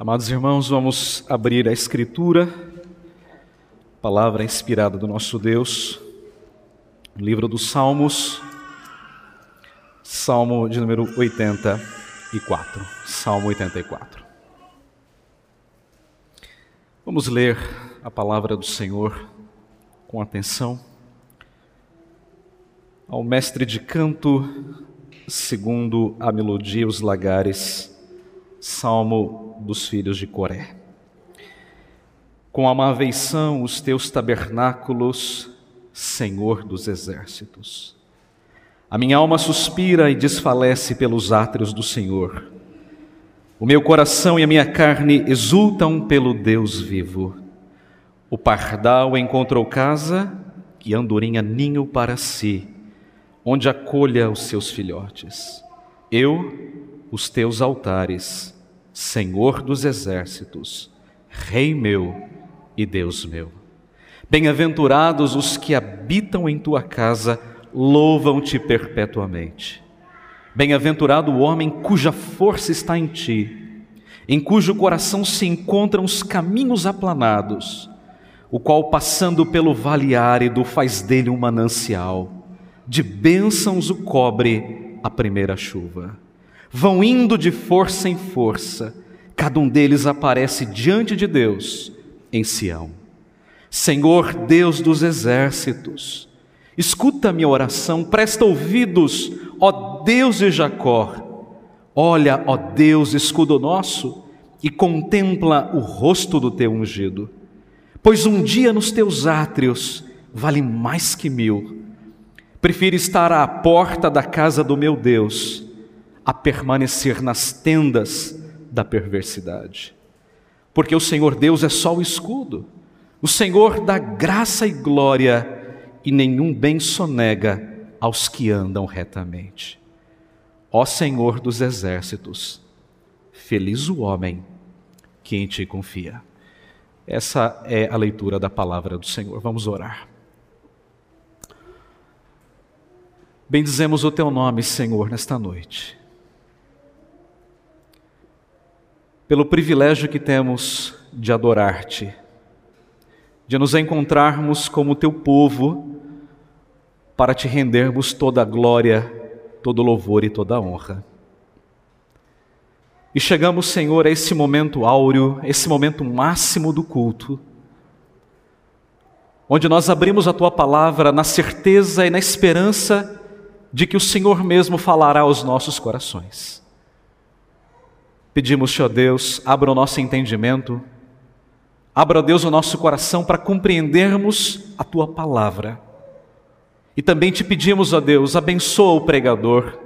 Amados irmãos, vamos abrir a Escritura, palavra inspirada do nosso Deus, livro dos Salmos, Salmo de número 84. Salmo 84. Vamos ler a palavra do Senhor com atenção. Ao mestre de canto, segundo a melodia Os Lagares, Salmo dos filhos de Coré. Com amáveis são os teus tabernáculos, Senhor dos exércitos. A minha alma suspira e desfalece pelos átrios do Senhor. O meu coração e a minha carne exultam pelo Deus vivo. O pardal encontrou casa e andorinha ninho para si, onde acolha os seus filhotes. Eu os teus altares, Senhor dos exércitos, Rei meu e Deus meu. Bem-aventurados os que habitam em tua casa, louvam-te perpetuamente. Bem-aventurado o homem cuja força está em ti, em cujo coração se encontram os caminhos aplanados, o qual, passando pelo vale árido, faz dele um manancial, de bênçãos o cobre a primeira chuva vão indo de força em força, cada um deles aparece diante de Deus em Sião. Senhor Deus dos exércitos, escuta minha oração, presta ouvidos, ó Deus de Jacó. Olha, ó Deus, escudo nosso, e contempla o rosto do teu ungido. Pois um dia nos teus átrios vale mais que mil. Prefiro estar à porta da casa do meu Deus a permanecer nas tendas da perversidade. Porque o Senhor Deus é só o escudo, o Senhor dá graça e glória, e nenhum bem sonega aos que andam retamente. Ó Senhor dos exércitos, feliz o homem que em ti confia. Essa é a leitura da palavra do Senhor. Vamos orar. Bendizemos o teu nome, Senhor, nesta noite. Pelo privilégio que temos de adorar-te, de nos encontrarmos como teu povo, para te rendermos toda a glória, todo louvor e toda a honra. E chegamos, Senhor, a esse momento áureo, esse momento máximo do culto, onde nós abrimos a tua palavra na certeza e na esperança de que o Senhor mesmo falará aos nossos corações. Pedimos, Senhor Deus, abra o nosso entendimento, abra, Deus, o nosso coração para compreendermos a tua palavra. E também te pedimos, ó Deus, abençoa o pregador,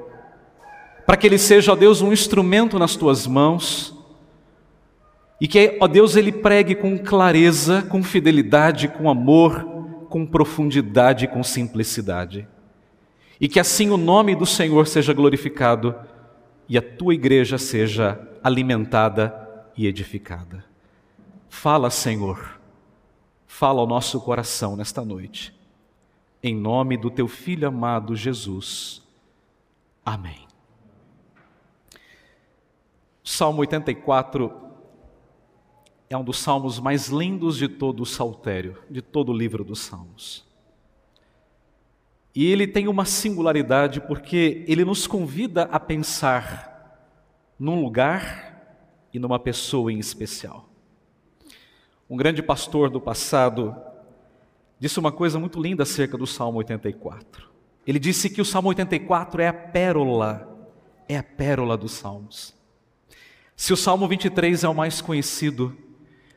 para que ele seja, ó Deus, um instrumento nas tuas mãos, e que, ó Deus, ele pregue com clareza, com fidelidade, com amor, com profundidade e com simplicidade. E que assim o nome do Senhor seja glorificado e a tua igreja seja alimentada e edificada. Fala, Senhor, fala ao nosso coração nesta noite, em nome do teu filho amado Jesus. Amém. Salmo 84 é um dos salmos mais lindos de todo o saltério, de todo o livro dos Salmos. E ele tem uma singularidade porque ele nos convida a pensar num lugar e numa pessoa em especial. Um grande pastor do passado disse uma coisa muito linda acerca do Salmo 84. Ele disse que o Salmo 84 é a pérola, é a pérola dos Salmos. Se o Salmo 23 é o mais conhecido,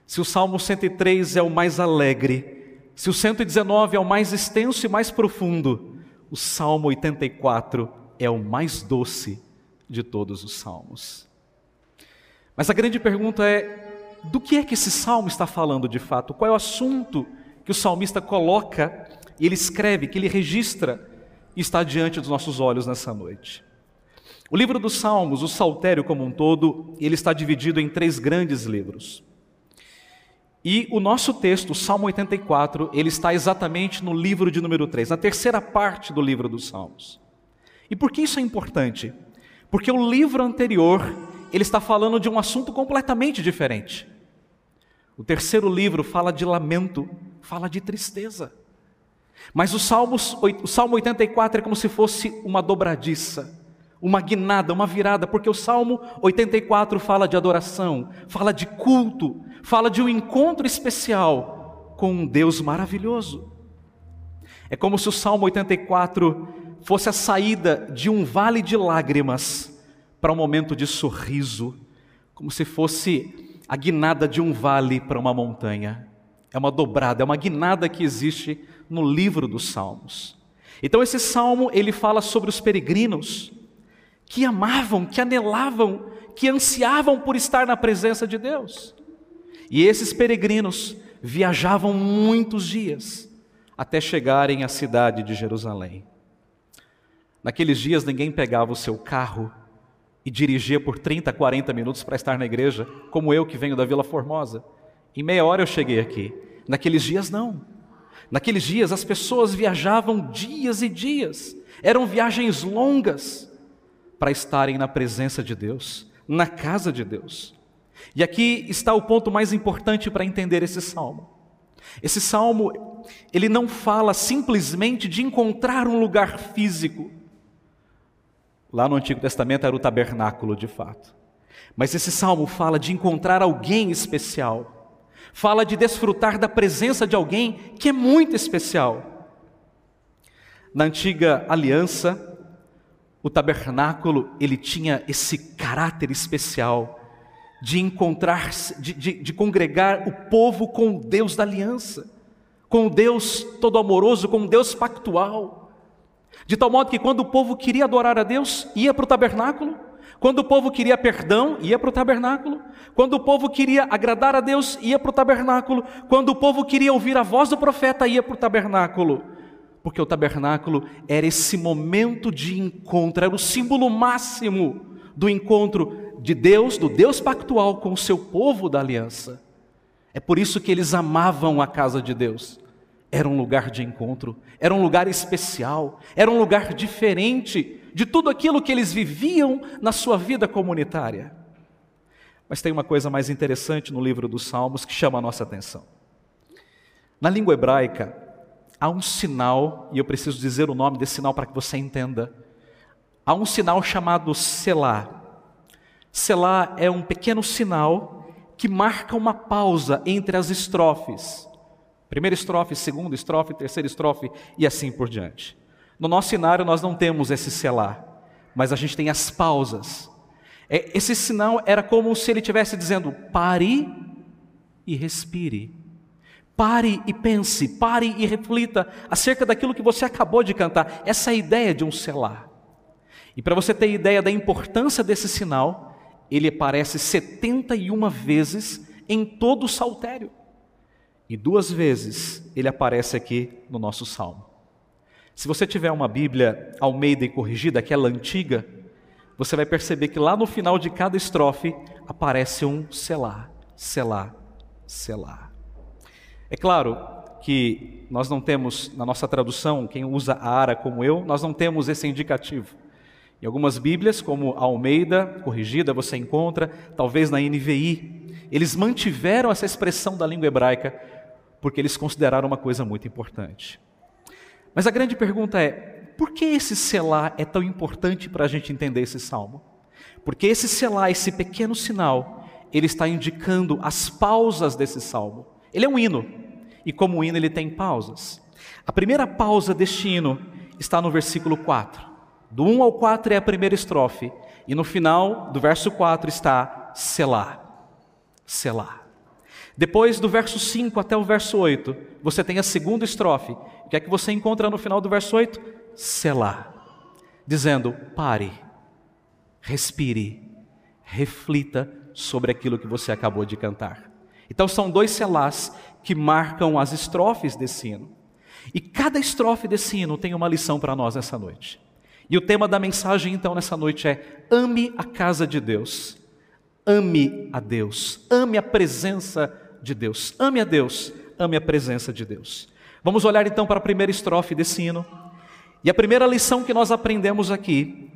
se o Salmo 103 é o mais alegre, se o 119 é o mais extenso e mais profundo, o Salmo 84 é o mais doce de todos os salmos. Mas a grande pergunta é: do que é que esse salmo está falando de fato? Qual é o assunto que o salmista coloca ele escreve, que ele registra e está diante dos nossos olhos nessa noite? O livro dos Salmos, o Saltério como um todo, ele está dividido em três grandes livros. E o nosso texto, o Salmo 84, ele está exatamente no livro de número 3, na terceira parte do livro dos Salmos. E por que isso é importante? Porque o livro anterior, ele está falando de um assunto completamente diferente. O terceiro livro fala de lamento, fala de tristeza. Mas o, Salmos, o Salmo 84 é como se fosse uma dobradiça, uma guinada, uma virada, porque o Salmo 84 fala de adoração, fala de culto, fala de um encontro especial com um Deus maravilhoso. É como se o Salmo 84 fosse a saída de um vale de lágrimas para um momento de sorriso, como se fosse a guinada de um vale para uma montanha. É uma dobrada, é uma guinada que existe no livro dos Salmos. Então esse salmo, ele fala sobre os peregrinos que amavam, que anelavam, que ansiavam por estar na presença de Deus. E esses peregrinos viajavam muitos dias até chegarem à cidade de Jerusalém. Naqueles dias ninguém pegava o seu carro e dirigia por 30, 40 minutos para estar na igreja, como eu que venho da Vila Formosa. Em meia hora eu cheguei aqui. Naqueles dias não. Naqueles dias as pessoas viajavam dias e dias. Eram viagens longas para estarem na presença de Deus, na casa de Deus. E aqui está o ponto mais importante para entender esse salmo. Esse salmo, ele não fala simplesmente de encontrar um lugar físico. Lá no Antigo Testamento era o tabernáculo de fato. Mas esse salmo fala de encontrar alguém especial. Fala de desfrutar da presença de alguém que é muito especial. Na antiga aliança, o tabernáculo, ele tinha esse caráter especial de encontrar, de, de, de congregar o povo com o Deus da aliança, com o Deus todo amoroso, com o Deus pactual. De tal modo que quando o povo queria adorar a Deus, ia para o tabernáculo. Quando o povo queria perdão, ia para o tabernáculo. Quando o povo queria agradar a Deus, ia para o tabernáculo. Quando o povo queria ouvir a voz do profeta, ia para o tabernáculo porque o tabernáculo era esse momento de encontro, era o símbolo máximo do encontro de Deus, do Deus pactual com o seu povo da aliança. É por isso que eles amavam a casa de Deus. Era um lugar de encontro, era um lugar especial, era um lugar diferente de tudo aquilo que eles viviam na sua vida comunitária. Mas tem uma coisa mais interessante no livro dos Salmos que chama a nossa atenção. Na língua hebraica, há um sinal, e eu preciso dizer o nome desse sinal para que você entenda. Há um sinal chamado Selá. Selá é um pequeno sinal que marca uma pausa entre as estrofes. Primeira estrofe, segunda estrofe, terceira estrofe e assim por diante. No nosso cenário nós não temos esse selá, mas a gente tem as pausas. É, esse sinal era como se ele estivesse dizendo: pare e respire. Pare e pense, pare e reflita acerca daquilo que você acabou de cantar. Essa é a ideia de um selar. E para você ter ideia da importância desse sinal, ele aparece 71 vezes em todo o saltério. E duas vezes ele aparece aqui no nosso salmo. Se você tiver uma Bíblia Almeida e corrigida, aquela antiga, você vai perceber que lá no final de cada estrofe aparece um selar, selar, selar. É claro que nós não temos, na nossa tradução, quem usa a ara como eu, nós não temos esse indicativo. Em algumas Bíblias, como a Almeida, corrigida, você encontra, talvez na NVI, eles mantiveram essa expressão da língua hebraica porque eles consideraram uma coisa muito importante. Mas a grande pergunta é: por que esse selar é tão importante para a gente entender esse salmo? Porque esse selar, esse pequeno sinal, ele está indicando as pausas desse salmo. Ele é um hino, e como hino ele tem pausas. A primeira pausa deste hino está no versículo 4. Do 1 ao 4 é a primeira estrofe, e no final do verso 4 está Selá. Selá. Depois do verso 5 até o verso 8, você tem a segunda estrofe. O que é que você encontra no final do verso 8? Selá. Dizendo: pare, respire, reflita sobre aquilo que você acabou de cantar. Então são dois selás que marcam as estrofes desse hino. E cada estrofe desse hino tem uma lição para nós nessa noite. E o tema da mensagem então nessa noite é: ame a casa de Deus. Ame a Deus. Ame a presença de Deus. Ame a Deus. Ame a presença de Deus. Vamos olhar então para a primeira estrofe desse hino. E a primeira lição que nós aprendemos aqui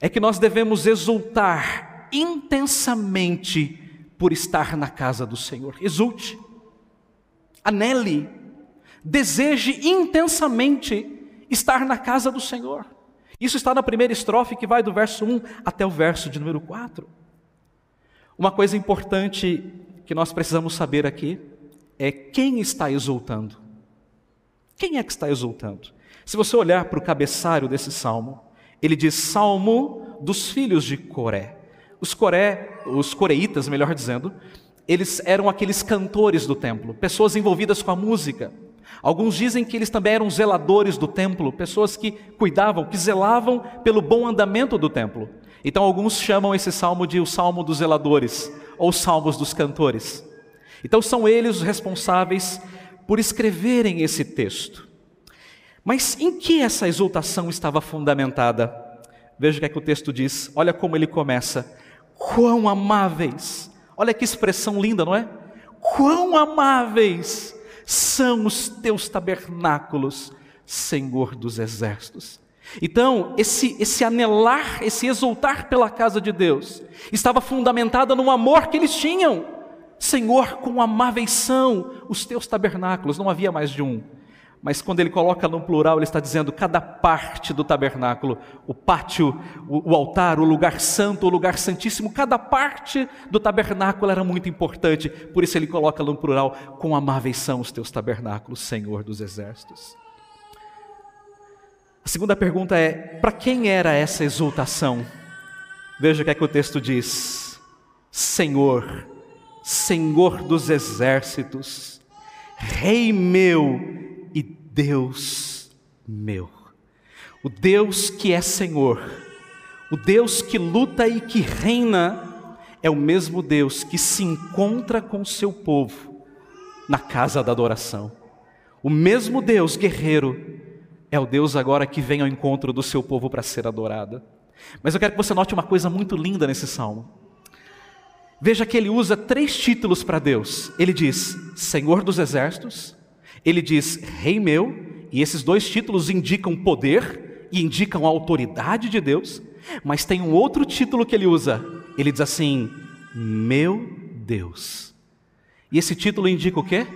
é que nós devemos exultar intensamente por estar na casa do Senhor. Exulte, anele, deseje intensamente estar na casa do Senhor. Isso está na primeira estrofe que vai do verso 1 até o verso de número 4. Uma coisa importante que nós precisamos saber aqui é quem está exultando. Quem é que está exultando? Se você olhar para o cabeçalho desse salmo, ele diz Salmo dos filhos de Coré. Os Coré, os coreitas, melhor dizendo, eles eram aqueles cantores do templo, pessoas envolvidas com a música. Alguns dizem que eles também eram zeladores do templo, pessoas que cuidavam, que zelavam pelo bom andamento do templo. Então alguns chamam esse salmo de o salmo dos zeladores ou salmos dos cantores. Então são eles os responsáveis por escreverem esse texto. Mas em que essa exultação estava fundamentada? Veja o que é que o texto diz. Olha como ele começa. Quão amáveis. Olha que expressão linda, não é? Quão amáveis são os teus tabernáculos, Senhor dos exércitos. Então, esse, esse anelar, esse exultar pela casa de Deus, estava fundamentada no amor que eles tinham. Senhor, com amáveis são os teus tabernáculos, não havia mais de um. Mas quando ele coloca no plural, ele está dizendo cada parte do tabernáculo, o pátio, o, o, altar, o lugar santo, o lugar santíssimo, cada parte do tabernáculo era muito importante. Por isso ele coloca no plural, com amáveis são os teus tabernáculos, Senhor dos exércitos. A segunda pergunta é: para quem era essa exultação? Veja o que é que o texto diz: Senhor, Senhor dos exércitos, Rei meu e Deus meu. O Deus que é Senhor, o Deus que luta e que reina, é o mesmo Deus que se encontra com o seu povo na casa da adoração. O mesmo Deus guerreiro é o Deus agora que vem ao encontro do seu povo para ser adorado. Mas eu quero que você note uma coisa muito linda nesse salmo. Veja que ele usa três títulos para Deus. Ele diz Senhor dos Exércitos, ele diz Rei meu, e esses dois títulos indicam poder e indicam a autoridade de Deus, mas tem um outro título que ele usa. Ele diz assim: Meu Deus. E esse título indica o quê?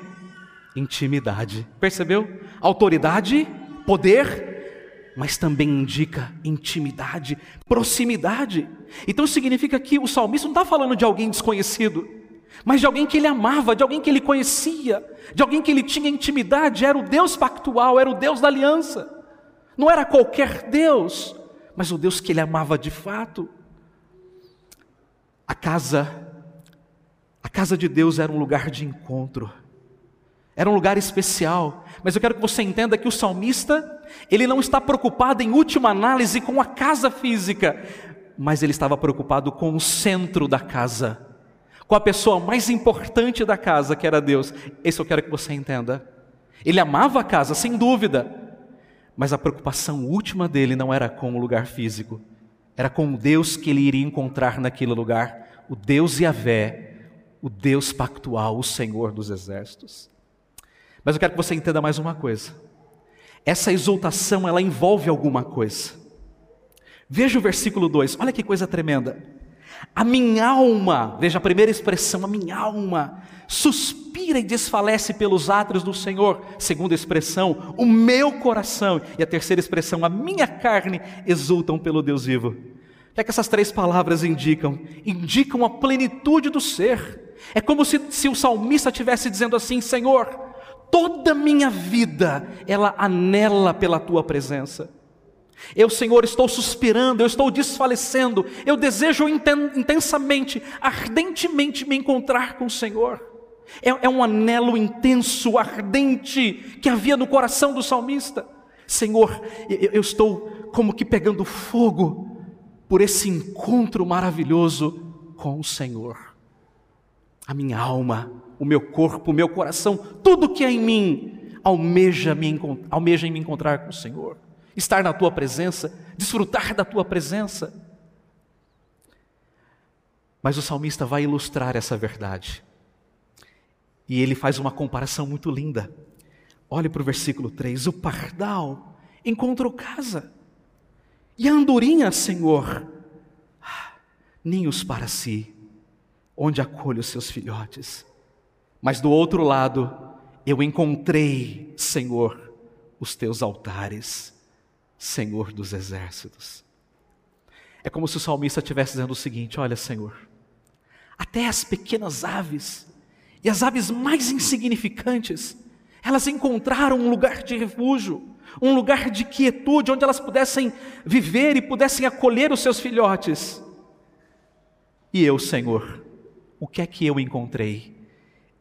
Intimidade. Percebeu? Autoridade, poder, mas também indica intimidade, proximidade. Então significa que o salmista não está falando de alguém desconhecido mas de alguém que ele amava, de alguém que ele conhecia, de alguém que ele tinha intimidade, era o Deus pactual, era o Deus da aliança. Não era qualquer Deus, mas o Deus que ele amava de fato. A casa a casa de Deus era um lugar de encontro. Era um lugar especial, mas eu quero que você entenda que o salmista, ele não está preocupado em última análise com a casa física, mas ele estava preocupado com o centro da casa com a pessoa mais importante da casa, que era Deus. Esse eu quero que você entenda. Ele amava a casa, sem dúvida, mas a preocupação última dele não era com o lugar físico, era com o Deus que ele iria encontrar naquele lugar, o Deus Yahvé, o Deus pactual, o Senhor dos exércitos. Mas eu quero que você entenda mais uma coisa. Essa exultação, ela envolve alguma coisa. Veja o versículo 2, olha que coisa tremenda. A minha alma, veja a primeira expressão, a minha alma, suspira e desfalece pelos átrios do Senhor. Segunda expressão, o meu coração. E a terceira expressão, a minha carne, exultam pelo Deus vivo. O que é que essas três palavras indicam? Indicam a plenitude do ser. É como se, se o salmista estivesse dizendo assim: Senhor, toda minha vida ela anela pela tua presença. Eu, Senhor, estou suspirando, eu estou desfalecendo, eu desejo intensamente, ardentemente me encontrar com o Senhor. É, é, um anelo intenso, ardente, que havia no coração do salmista. Senhor, eu, eu estou como que pegando fogo por esse encontro maravilhoso com o Senhor. A minha alma, o meu corpo, o meu coração, tudo que é em mim, almeja, me, almeja em me encontrar com o Senhor estar na tua presença, desfrutar da tua presença. Mas o salmista vai ilustrar essa verdade. E ele faz uma comparação muito linda. Olhe para o versículo 3: O pardal encontrou casa, e a andorinha, Senhor, ninhos para si, onde acolhe os seus filhotes. Mas do outro lado, eu encontrei, Senhor, os teus altares, Senhor dos exércitos. É como se o salmista estivesse dizendo o seguinte: Olha, Senhor, até as pequenas aves e as aves mais insignificantes, elas encontraram um lugar de refúgio, um lugar de quietude, onde elas pudessem viver e pudessem acolher os seus filhotes. E eu, Senhor, o que é que eu encontrei?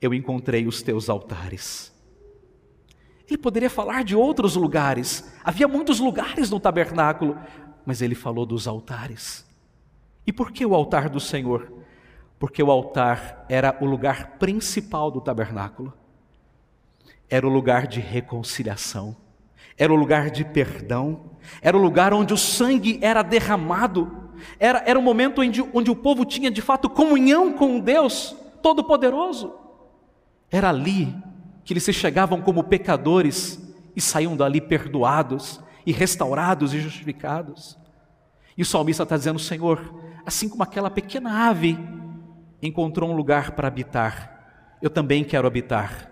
Eu encontrei os teus altares. Ele poderia falar de outros lugares, havia muitos lugares no tabernáculo, mas ele falou dos altares. E por que o altar do Senhor? Porque o altar era o lugar principal do tabernáculo, era o lugar de reconciliação, era o lugar de perdão, era o lugar onde o sangue era derramado, era, era o momento onde, onde o povo tinha de fato comunhão com Deus Todo-Poderoso. Era ali que eles se chegavam como pecadores e saíam dali perdoados e restaurados e justificados. E o salmista está dizendo: Senhor, assim como aquela pequena ave encontrou um lugar para habitar, eu também quero habitar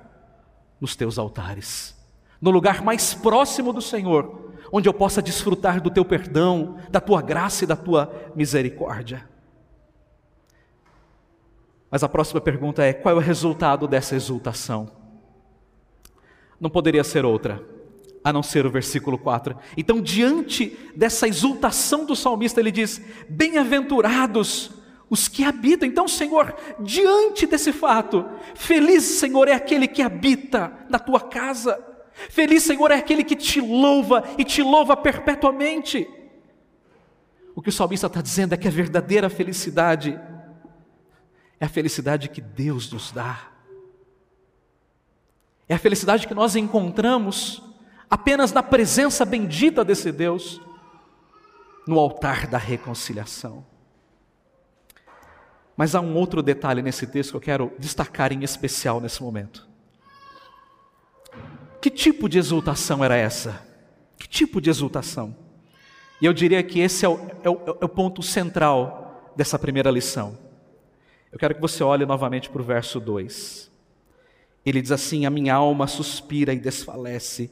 nos teus altares, no lugar mais próximo do Senhor, onde eu possa desfrutar do teu perdão, da tua graça e da tua misericórdia. Mas a próxima pergunta é: qual é o resultado dessa exultação? não poderia ser outra, a não ser o versículo 4. Então, diante dessa exultação do salmista, ele diz: Bem-aventurados os que habitam. Então, Senhor, diante desse fato, feliz, Senhor, é aquele que habita na tua casa. Feliz, Senhor, é aquele que te louva e te louva perpetuamente. O que o salmista está dizendo é que a verdadeira felicidade é a felicidade que Deus nos dá. É a felicidade que nós encontramos apenas na presença bendita desse Deus, no altar da reconciliação. Mas há um outro detalhe nesse texto que eu quero destacar em especial nesse momento. Que tipo de exultação era essa? Que tipo de exultação? E eu diria que esse é o, é o, é o ponto central dessa primeira lição. Eu quero que você olhe novamente para o verso 2. Ele diz assim: A minha alma suspira e desfalece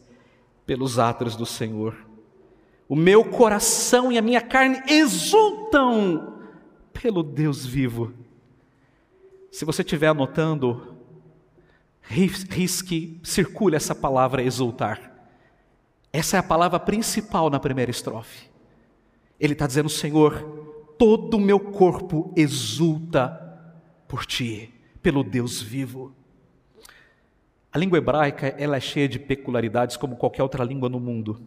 pelos atos do Senhor. O meu coração e a minha carne exultam pelo Deus vivo. Se você estiver anotando, risque, circule essa palavra exultar. Essa é a palavra principal na primeira estrofe. Ele está dizendo, Senhor, todo o meu corpo exulta por ti, pelo Deus vivo. A língua hebraica ela é cheia de peculiaridades como qualquer outra língua no mundo.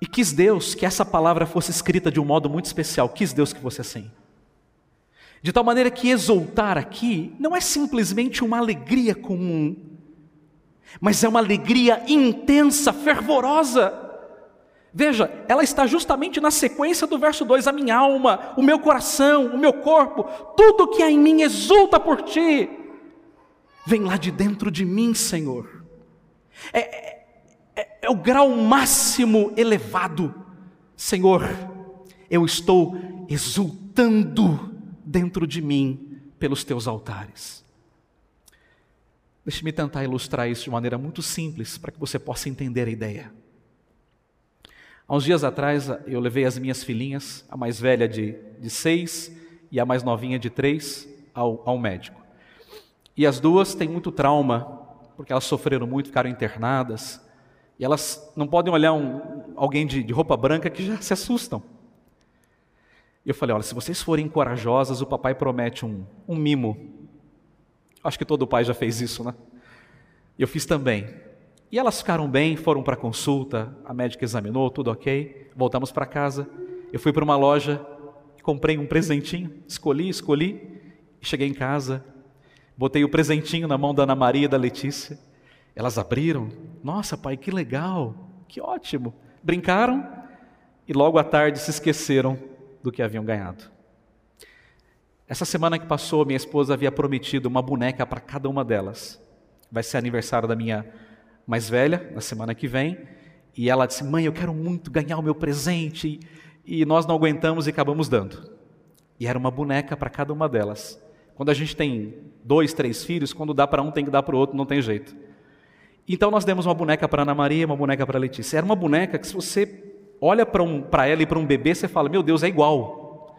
E quis Deus que essa palavra fosse escrita de um modo muito especial, quis Deus que fosse assim. De tal maneira que exultar aqui não é simplesmente uma alegria comum, mas é uma alegria intensa, fervorosa. Veja, ela está justamente na sequência do verso 2: a minha alma, o meu coração, o meu corpo, tudo que há em mim exulta por ti. Vem lá de dentro de mim, Senhor. É, é, é, o grau máximo elevado. Senhor, eu estou exultando dentro de mim pelos teus altares. Deixe-me tentar ilustrar isso de maneira muito simples para que você possa entender a ideia. Há uns dias atrás eu levei as minhas filhinhas, a mais velha de, de seis e a mais novinha de três, ao, ao médico. E as duas têm muito trauma, porque elas sofreram muito, ficaram internadas. E elas não podem olhar um, alguém de, de roupa branca que já se assustam. E eu falei: olha, se vocês forem corajosas, o papai promete um, um mimo. Acho que todo pai já fez isso, né? Eu fiz também. E elas ficaram bem, foram para consulta, a médica examinou, tudo ok. Voltamos para casa. Eu fui para uma loja, comprei um presentinho, escolhi, escolhi, cheguei em casa. Botei o presentinho na mão da Ana Maria e da Letícia. Elas abriram. Nossa, pai, que legal, que ótimo. Brincaram e logo à tarde se esqueceram do que haviam ganhado. Essa semana que passou, minha esposa havia prometido uma boneca para cada uma delas. Vai ser aniversário da minha mais velha, na semana que vem. E ela disse: Mãe, eu quero muito ganhar o meu presente. e nós não aguentamos e acabamos dando. E era uma boneca para cada uma delas. Quando a gente tem dois, três filhos, quando dá para um tem que dar para o outro, não tem jeito. Então nós demos uma boneca para Ana Maria, uma boneca para Letícia. Era uma boneca que se você olha para um, ela e para um bebê, você fala: Meu Deus, é igual.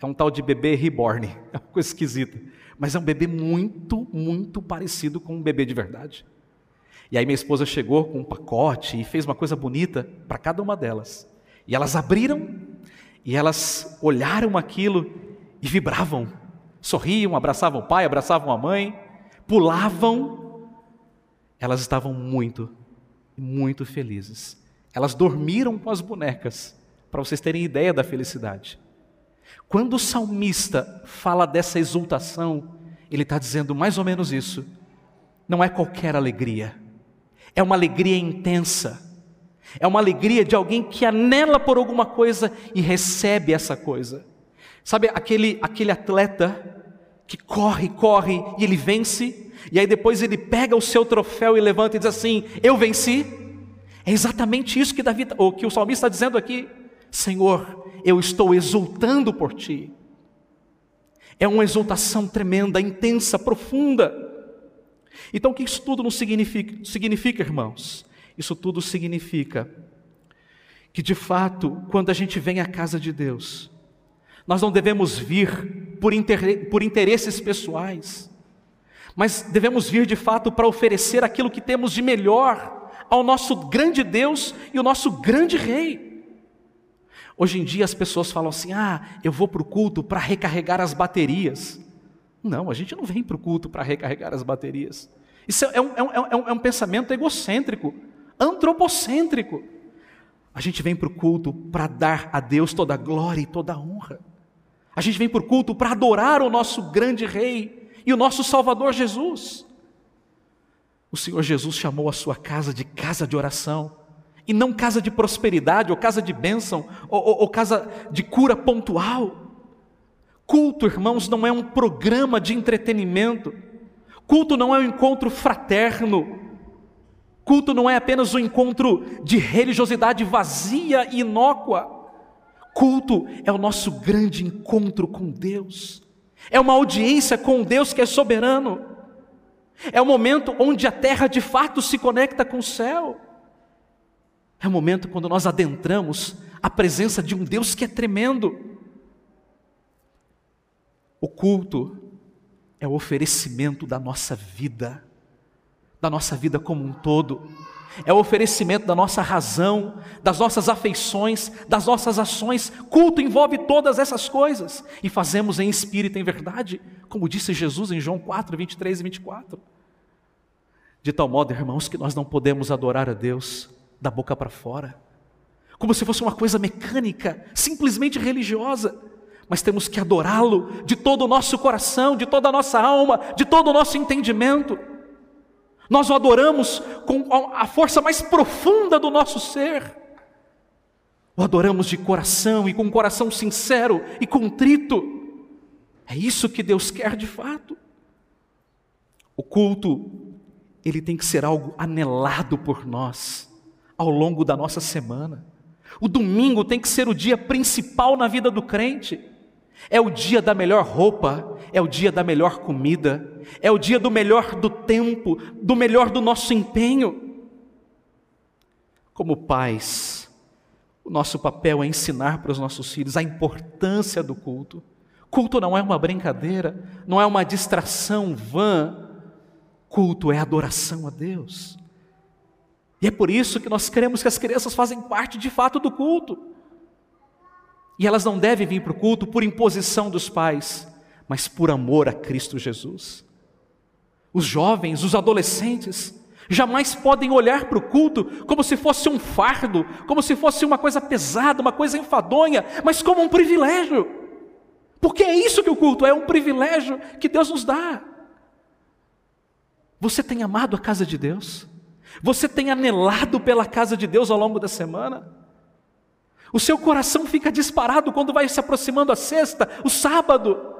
É um tal de bebê reborn, é uma coisa esquisita. Mas é um bebê muito, muito parecido com um bebê de verdade. E aí minha esposa chegou com um pacote e fez uma coisa bonita para cada uma delas. E elas abriram e elas olharam aquilo e vibravam, sorriam, abraçavam o pai, abraçavam a mãe, pulavam. Elas estavam muito, muito felizes. Elas dormiram com as bonecas, para vocês terem ideia da felicidade. Quando o salmista fala dessa exultação, ele está dizendo mais ou menos isso. Não é qualquer alegria, é uma alegria intensa, é uma alegria de alguém que anela por alguma coisa e recebe essa coisa. Sabe aquele, aquele atleta que corre, corre e ele vence, e aí depois ele pega o seu troféu e levanta e diz assim: Eu venci. É exatamente isso que Davi, ou que o salmista está dizendo aqui. Senhor, eu estou exultando por ti. É uma exultação tremenda, intensa, profunda. Então, o que isso tudo não significa, significa, irmãos? Isso tudo significa que, de fato, quando a gente vem à casa de Deus, nós não devemos vir por, inter... por interesses pessoais, mas devemos vir de fato para oferecer aquilo que temos de melhor ao nosso grande Deus e o nosso grande Rei. Hoje em dia as pessoas falam assim: ah, eu vou para o culto para recarregar as baterias. Não, a gente não vem para o culto para recarregar as baterias. Isso é um, é, um, é, um, é um pensamento egocêntrico, antropocêntrico. A gente vem para o culto para dar a Deus toda a glória e toda a honra. A gente vem para o culto para adorar o nosso grande Rei e o nosso Salvador Jesus. O Senhor Jesus chamou a sua casa de casa de oração e não casa de prosperidade, ou casa de bênção, ou, ou, ou casa de cura pontual. Culto, irmãos, não é um programa de entretenimento. Culto não é um encontro fraterno. Culto não é apenas um encontro de religiosidade vazia e inócua. Culto é o nosso grande encontro com Deus. É uma audiência com Deus que é soberano. É o momento onde a terra de fato se conecta com o céu. É o momento quando nós adentramos a presença de um Deus que é tremendo. O culto é o oferecimento da nossa vida, da nossa vida como um todo. É o oferecimento da nossa razão, das nossas afeições, das nossas ações. Culto envolve todas essas coisas. E fazemos em espírito em verdade, como disse Jesus em João 4, 23 e 24. De tal modo, irmãos, que nós não podemos adorar a Deus da boca para fora, como se fosse uma coisa mecânica, simplesmente religiosa. Mas temos que adorá-lo de todo o nosso coração, de toda a nossa alma, de todo o nosso entendimento. Nós o adoramos com a força mais profunda do nosso ser. O adoramos de coração e com um coração sincero e contrito. É isso que Deus quer de fato. O culto, ele tem que ser algo anelado por nós ao longo da nossa semana. O domingo tem que ser o dia principal na vida do crente. É o dia da melhor roupa, é o dia da melhor comida, é o dia do melhor do tempo, do melhor do nosso empenho. Como pais, o nosso papel é ensinar para os nossos filhos a importância do culto. Culto não é uma brincadeira, não é uma distração vã. Culto é adoração a Deus. E é por isso que nós queremos que as crianças fazem parte de fato do culto. E elas não devem vir para o culto por imposição dos pais, mas por amor a Cristo Jesus. Os jovens, os adolescentes, jamais podem olhar para o culto como se fosse um fardo, como se fosse uma coisa pesada, uma coisa enfadonha, mas como um privilégio. Porque é isso que o culto é, um privilégio que Deus nos dá. Você tem amado a casa de Deus? Você tem anelado pela casa de Deus ao longo da semana? O seu coração fica disparado quando vai se aproximando a sexta, o sábado.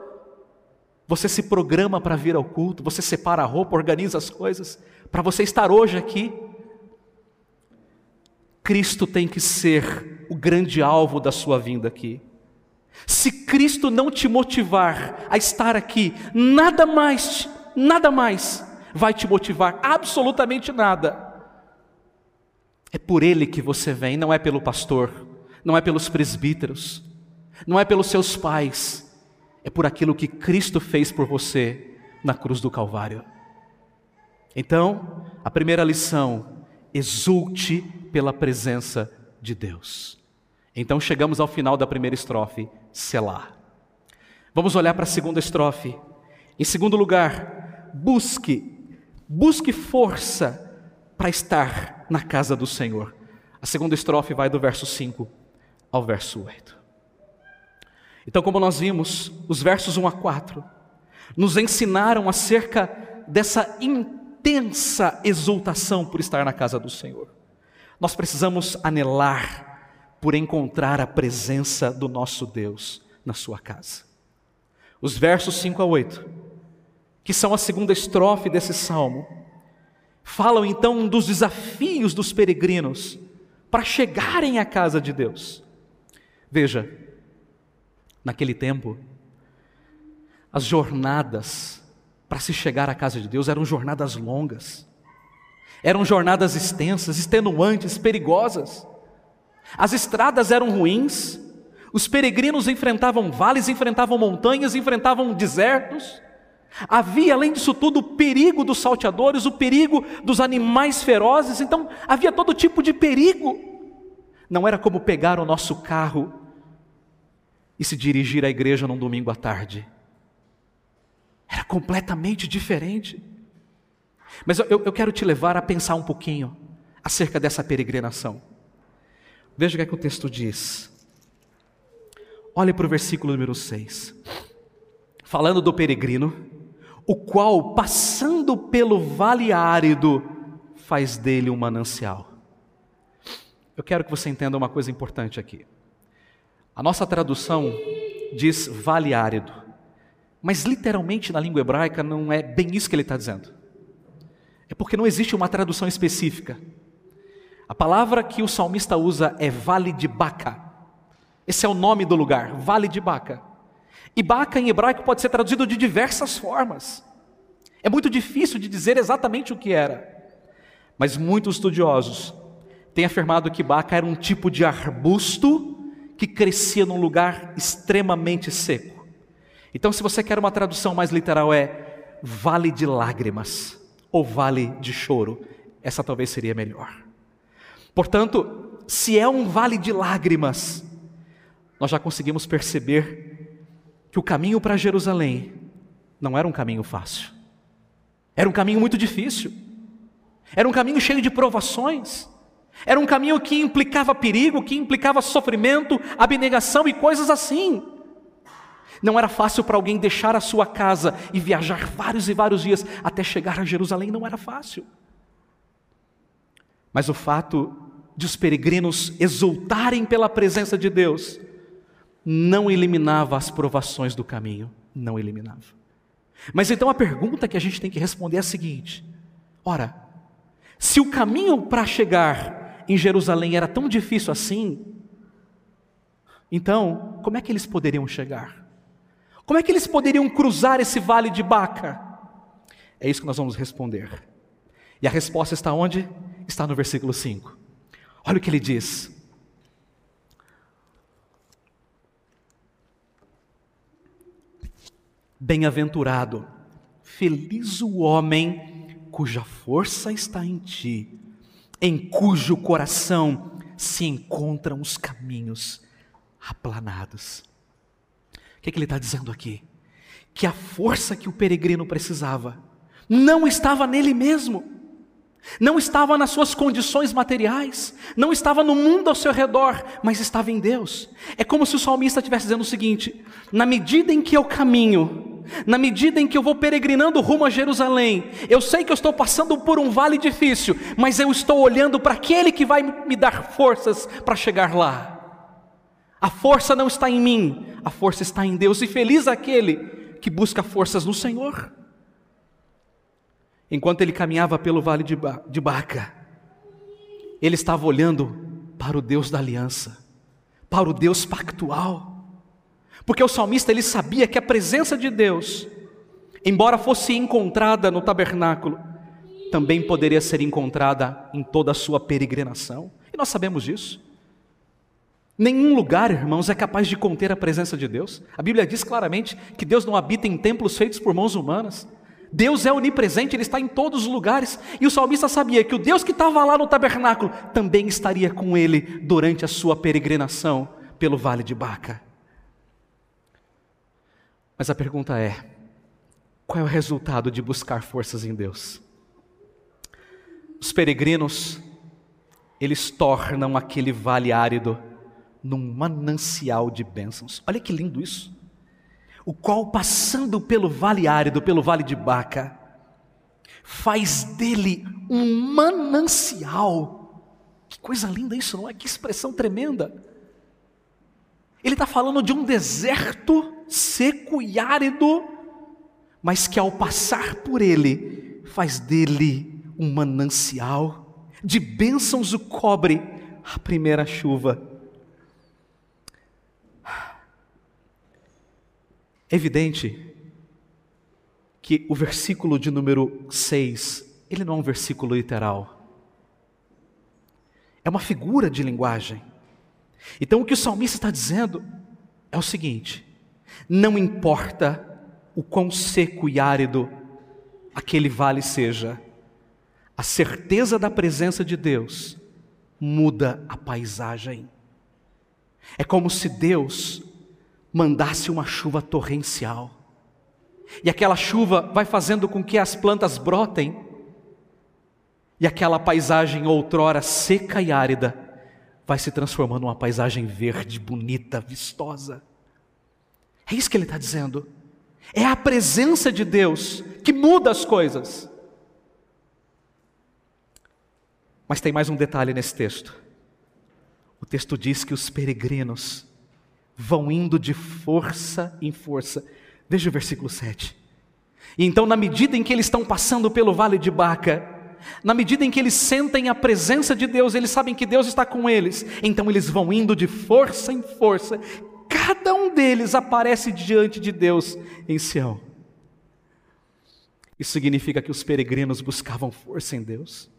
Você se programa para vir ao culto, você separa a roupa, organiza as coisas, para você estar hoje aqui. Cristo tem que ser o grande alvo da sua vinda aqui. Se Cristo não te motivar a estar aqui, nada mais, nada mais vai te motivar, absolutamente nada. É por Ele que você vem, não é pelo pastor, não é pelos presbíteros, não é pelos seus pais, é por aquilo que Cristo fez por você na cruz do Calvário. Então, a primeira lição, exulte pela presença de Deus. Então chegamos ao final da primeira estrofe, Selah. Vamos olhar para a segunda estrofe. Em segundo lugar, busque, busque força para estar na casa do Senhor. A segunda estrofe vai do verso 5 ao verso 8. Então, como nós vimos, os versos 1 a 4 nos ensinaram acerca dessa intensa exultação por estar na casa do Senhor. Nós precisamos anelar por encontrar a presença do nosso Deus na sua casa. Os versos 5 a 8, que são a segunda estrofe desse salmo, falam então dos desafios dos peregrinos para chegarem à casa de Deus. Veja, naquele tempo, as jornadas para se chegar à casa de Deus eram jornadas longas, eram jornadas extensas, extenuantes, perigosas. As estradas eram ruins, os peregrinos enfrentavam vales, enfrentavam montanhas, enfrentavam desertos. Havia, além disso tudo, o perigo dos salteadores, o perigo dos animais ferozes, então havia todo tipo de perigo. Não era como pegar o nosso carro e se dirigir à igreja num domingo à tarde. Era completamente diferente. Mas eu, eu quero te levar a pensar um pouquinho acerca dessa peregrinação. Veja o que, é que o texto diz. Olhe para o versículo número 6. Falando do peregrino, o qual, passando pelo vale árido, faz dele um manancial. Eu quero que você entenda uma coisa importante aqui. A nossa tradução diz vale árido, mas literalmente na língua hebraica não é bem isso que ele está dizendo. É porque não existe uma tradução específica. A palavra que o salmista usa é vale de Baca. Esse é o nome do lugar, vale de Baca. E Baca em hebraico pode ser traduzido de diversas formas. É muito difícil de dizer exatamente o que era. Mas muitos estudiosos têm afirmado que Baca era um tipo de arbusto que crescia num lugar extremamente seco. Então, se você quer uma tradução mais literal, é vale de lágrimas ou vale de choro. Essa talvez seria melhor. Portanto, se é um vale de lágrimas, nós já conseguimos perceber que o caminho para Jerusalém não era um caminho fácil. Era um caminho muito difícil. Era um caminho cheio de provações. Era um caminho que implicava perigo, que implicava sofrimento, abnegação e coisas assim. Não era fácil para alguém deixar a sua casa e viajar vários e vários dias até chegar a Jerusalém, não era fácil. Mas o fato de os peregrinos exultarem pela presença de Deus não eliminava as provações do caminho, não eliminava. Mas então a pergunta que a gente tem que responder é a seguinte: ora, se o caminho para chegar em Jerusalém era tão difícil assim, então como é que eles poderiam chegar? Como é que eles poderiam cruzar esse vale de Baca? É isso que nós vamos responder. E a resposta está onde? Está no versículo 5. Olha o que ele diz: Bem-aventurado, feliz o homem cuja força está em ti, em cujo coração se encontram os caminhos aplanados. O que, é que ele está dizendo aqui? Que a força que o peregrino precisava não estava nele mesmo não estava nas suas condições materiais, não estava no mundo ao seu redor, mas estava em Deus. É como se o salmista estivesse dizendo o seguinte: na medida em que eu caminho, na medida em que eu vou peregrinando rumo a Jerusalém, eu sei que eu estou passando por um vale difícil, mas eu estou olhando para aquele que vai me dar forças para chegar lá. A força não está em mim, a força está em Deus, e feliz aquele que busca forças no Senhor enquanto ele caminhava pelo vale de Baca, ele estava olhando para o Deus da aliança, para o Deus pactual. Porque o salmista ele sabia que a presença de Deus, embora fosse encontrada no tabernáculo, também poderia ser encontrada em toda a sua peregrinação. E nós sabemos disso. Nenhum lugar, irmãos, é capaz de conter a presença de Deus. A Bíblia diz claramente que Deus não habita em templos feitos por mãos humanas. Deus é onipresente, Ele está em todos os lugares. E o salmista sabia que o Deus que estava lá no tabernáculo também estaria com ele durante a sua peregrinação pelo vale de Baca. Mas a pergunta é: qual é o resultado de buscar forças em Deus? Os peregrinos, eles tornam aquele vale árido num manancial de bênçãos. Olha que lindo isso. O qual, passando pelo vale árido, pelo vale de Baca, faz dele um manancial. Que coisa linda isso, não é? Que expressão tremenda. Ele está falando de um deserto seco e árido, mas que ao passar por ele, faz dele um manancial, de bênçãos o cobre a primeira chuva. É evidente que o versículo de número 6, ele não é um versículo literal. É uma figura de linguagem. Então o que o salmista está dizendo é o seguinte: não importa o quão seco e árido aquele vale seja, a certeza da presença de Deus muda a paisagem. É como se Deus mandasse uma chuva torrencial. E aquela chuva vai fazendo com que as plantas brotem. E aquela paisagem outrora seca e árida vai se transformando numa paisagem verde, bonita, vistosa. É isso que ele está dizendo. É a presença de Deus que muda as coisas. Mas tem mais um detalhe nesse texto. O texto diz que os peregrinos vão indo de força em força. Veja o versículo 7. E então, na medida em que eles estão passando pelo vale de Baca, na medida em que eles sentem a presença de Deus, eles sabem que Deus está com eles, então eles vão indo de força em força, cada um deles aparece diante de Deus em Sião. Isso significa que os peregrinos buscavam força em Deus,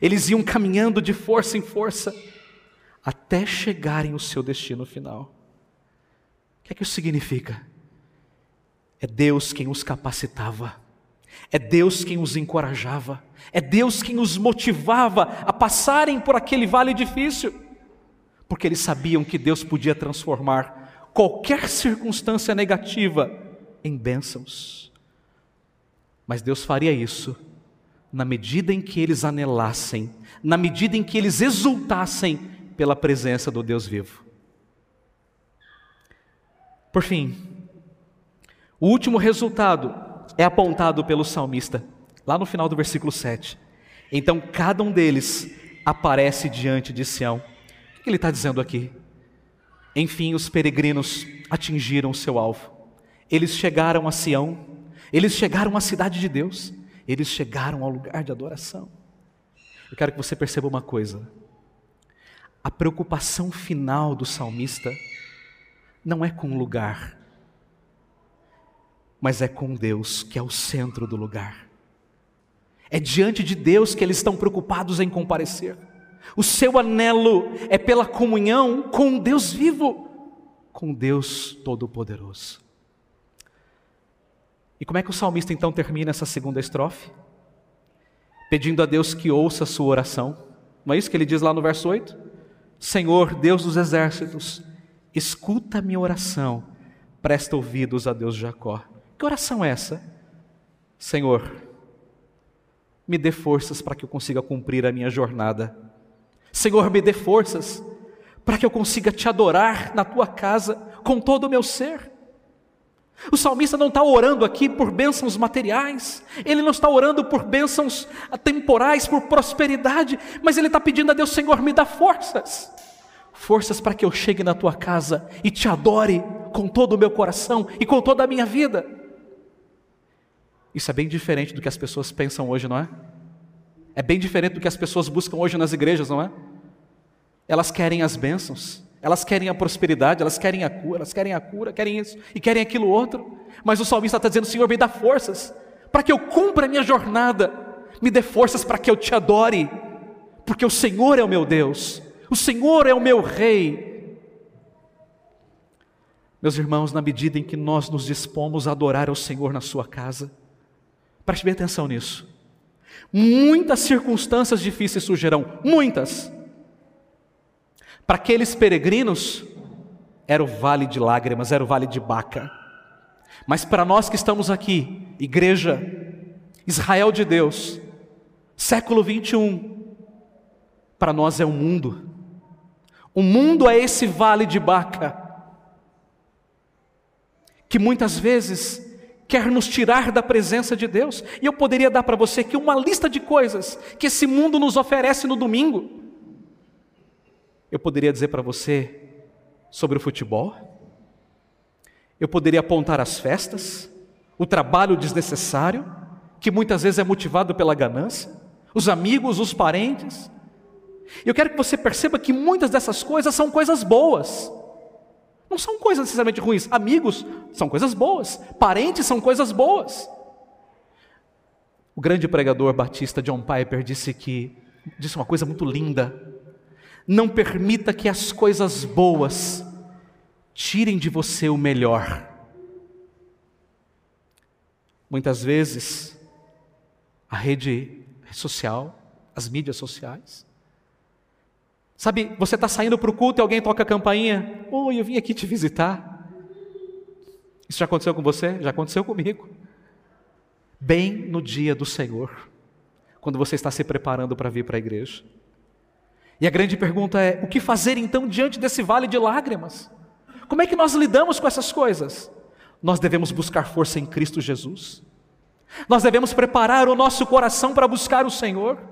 eles iam caminhando de força em força, até chegarem ao seu destino final. O que é que isso significa? É Deus quem os capacitava é Deus quem os encorajava, é Deus quem os motivava a passarem por aquele vale difícil, porque eles sabiam que Deus podia transformar qualquer circunstância negativa em bênçãos. Mas Deus faria isso na medida em que eles anelassem, na medida em que eles exultassem pela presença do Deus vivo. Por fim, o último resultado é apontado pelo salmista, lá no final do versículo 7. Então cada um deles aparece diante de Sião. Que ele está dizendo aqui? Enfim, os peregrinos atingiram o seu alvo. Eles chegaram a Sião, eles chegaram à cidade de Deus, eles chegaram ao lugar de adoração. Eu quero que você perceba uma coisa: a preocupação final do salmista não é com o lugar, mas é com Deus que é o centro do lugar. É diante de Deus que eles estão preocupados em comparecer. O seu anelo é pela comunhão com Deus vivo, com Deus Todo-Poderoso. E como é que o salmista então termina essa segunda estrofe? Pedindo a Deus que ouça a sua oração. Não é isso que ele diz lá no verso 8? Senhor, Deus dos exércitos, escuta a minha oração, presta ouvidos a Deus de Jacó. Que oração é essa? Senhor, me dê forças para que eu consiga cumprir a minha jornada. Senhor, me dê forças para que eu consiga te adorar na tua casa com todo o meu ser. O salmista não está orando aqui por bênçãos materiais, ele não está orando por bênçãos temporais, por prosperidade, mas ele está pedindo a Deus, Senhor, me dá forças, forças para que eu chegue na tua casa e te adore com todo o meu coração e com toda a minha vida. Isso é bem diferente do que as pessoas pensam hoje, não é? É bem diferente do que as pessoas buscam hoje nas igrejas, não é? Elas querem as bênçãos, elas querem a prosperidade, elas querem a cura, elas querem a cura, querem isso e querem aquilo outro. Mas o salmista está dizendo: Senhor, me dá forças para que eu cumpra a minha jornada, me dê forças para que eu te adore, porque o Senhor é o meu Deus, o Senhor é o meu Rei. Meus irmãos, na medida em que nós nos dispomos a adorar ao Senhor na Sua casa, preste bem atenção nisso. Muitas circunstâncias difíceis surgirão, muitas. Para aqueles peregrinos, era o vale de lágrimas, era o vale de Baca. Mas para nós que estamos aqui, igreja, Israel de Deus, século 21, para nós é o um mundo. O mundo é esse vale de Baca, que muitas vezes quer nos tirar da presença de Deus. E eu poderia dar para você aqui uma lista de coisas que esse mundo nos oferece no domingo. Eu poderia dizer para você sobre o futebol. Eu poderia apontar as festas, o trabalho desnecessário, que muitas vezes é motivado pela ganância, os amigos, os parentes. Eu quero que você perceba que muitas dessas coisas são coisas boas. Não são coisas necessariamente ruins. Amigos são coisas boas. Parentes são coisas boas. O grande pregador batista John Piper disse que disse uma coisa muito linda. Não permita que as coisas boas tirem de você o melhor. Muitas vezes a rede social, as mídias sociais, Sabe, você está saindo para o culto e alguém toca a campainha. Oi, eu vim aqui te visitar. Isso já aconteceu com você? Já aconteceu comigo. Bem no dia do Senhor, quando você está se preparando para vir para a igreja. E a grande pergunta é: o que fazer então diante desse vale de lágrimas? Como é que nós lidamos com essas coisas? Nós devemos buscar força em Cristo Jesus. Nós devemos preparar o nosso coração para buscar o Senhor.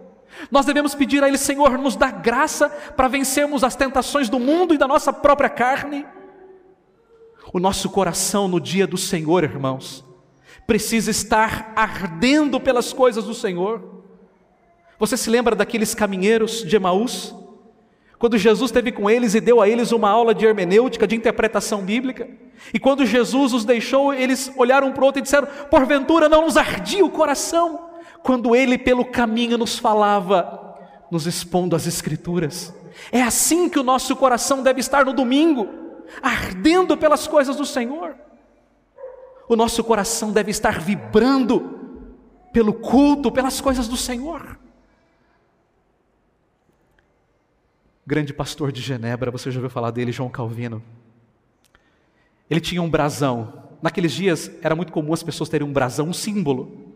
Nós devemos pedir a Ele, Senhor, nos dá graça para vencermos as tentações do mundo e da nossa própria carne. O nosso coração no dia do Senhor, irmãos, precisa estar ardendo pelas coisas do Senhor. Você se lembra daqueles caminheiros de Emaús? Quando Jesus esteve com eles e deu a eles uma aula de hermenêutica, de interpretação bíblica, e quando Jesus os deixou, eles olharam para o outro e disseram: Porventura não nos ardia o coração quando ele pelo caminho nos falava, nos expondo as Escrituras. É assim que o nosso coração deve estar no domingo, ardendo pelas coisas do Senhor. O nosso coração deve estar vibrando pelo culto, pelas coisas do Senhor. Grande pastor de Genebra, você já ouviu falar dele, João Calvino. Ele tinha um brasão. Naqueles dias era muito comum as pessoas terem um brasão, um símbolo.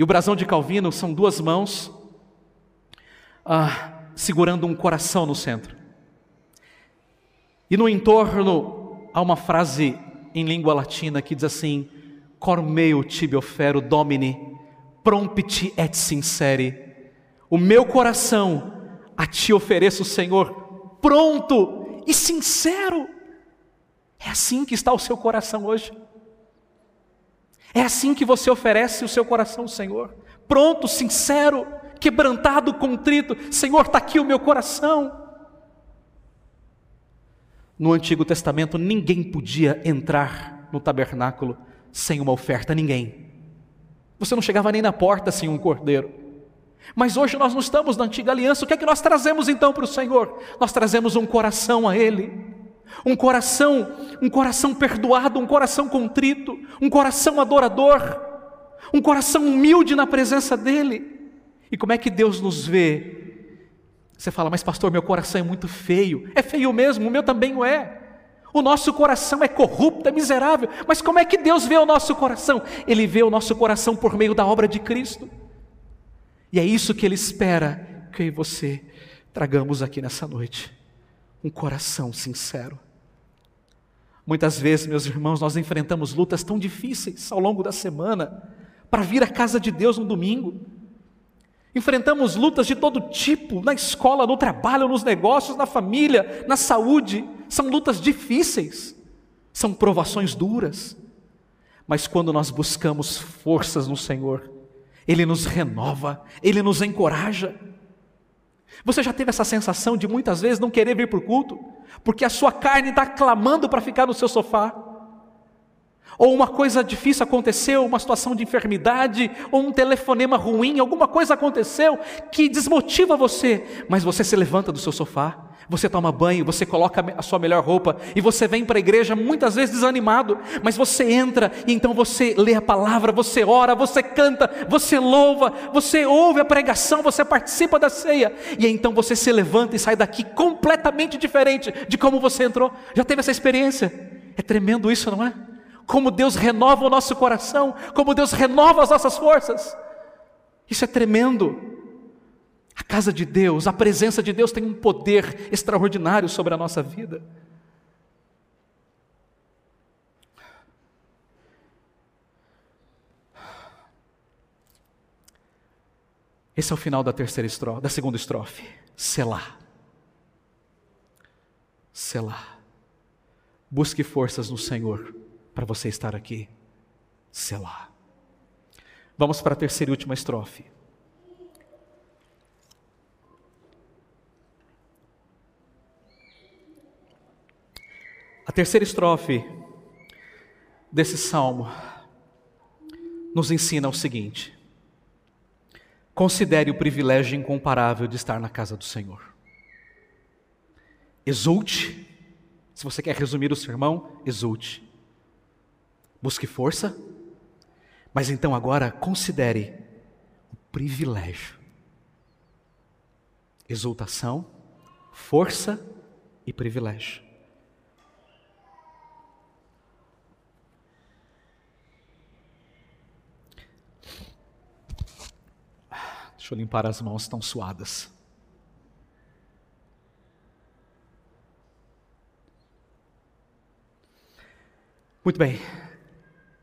E o brasão de Calvino são duas mãos ah, segurando um coração no centro. E no entorno há uma frase em língua latina que diz assim: Cor meu tibi ofero domini, prompti et sincere. O meu coração a ti ofereço, Senhor, pronto e sincero. É assim que está o seu coração hoje. É assim que você oferece o seu coração ao Senhor, pronto, sincero, quebrantado, contrito: Senhor, está aqui o meu coração. No Antigo Testamento, ninguém podia entrar no tabernáculo sem uma oferta, ninguém. Você não chegava nem na porta sem um cordeiro. Mas hoje nós não estamos na antiga aliança, o que é que nós trazemos então para o Senhor? Nós trazemos um coração a Ele um coração, um coração perdoado, um coração contrito, um coração adorador, um coração humilde na presença dEle. E como é que Deus nos vê? Você fala, mas pastor, meu coração é muito feio. É feio mesmo, o meu também o é. O nosso coração é corrupto, é miserável. Mas como é que Deus vê o nosso coração? Ele vê o nosso coração por meio da obra de Cristo. E é isso que Ele espera que eu e você tragamos aqui nessa noite um coração sincero. Muitas vezes, meus irmãos, nós enfrentamos lutas tão difíceis ao longo da semana para vir à casa de Deus no domingo. Enfrentamos lutas de todo tipo, na escola, no trabalho, nos negócios, na família, na saúde. São lutas difíceis, são provações duras. Mas quando nós buscamos forças no Senhor, Ele nos renova, Ele nos encoraja. Você já teve essa sensação de muitas vezes não querer vir para o culto, porque a sua carne está clamando para ficar no seu sofá? Ou uma coisa difícil aconteceu, uma situação de enfermidade, ou um telefonema ruim, alguma coisa aconteceu que desmotiva você, mas você se levanta do seu sofá você toma banho, você coloca a sua melhor roupa e você vem para a igreja muitas vezes desanimado, mas você entra e então você lê a palavra, você ora, você canta, você louva, você ouve a pregação, você participa da ceia e então você se levanta e sai daqui completamente diferente de como você entrou. Já teve essa experiência? É tremendo isso, não é? Como Deus renova o nosso coração, como Deus renova as nossas forças. Isso é tremendo. A casa de Deus, a presença de Deus tem um poder extraordinário sobre a nossa vida. Esse é o final da terceira estrofe, da segunda estrofe. Selá. Selá. Busque forças no Senhor para você estar aqui. Selá. Vamos para a terceira e última estrofe. A terceira estrofe desse salmo nos ensina o seguinte: considere o privilégio incomparável de estar na casa do Senhor. Exulte, se você quer resumir o sermão, exulte. Busque força, mas então agora considere o privilégio. Exultação, força e privilégio. Deixa eu limpar as mãos tão suadas. Muito bem.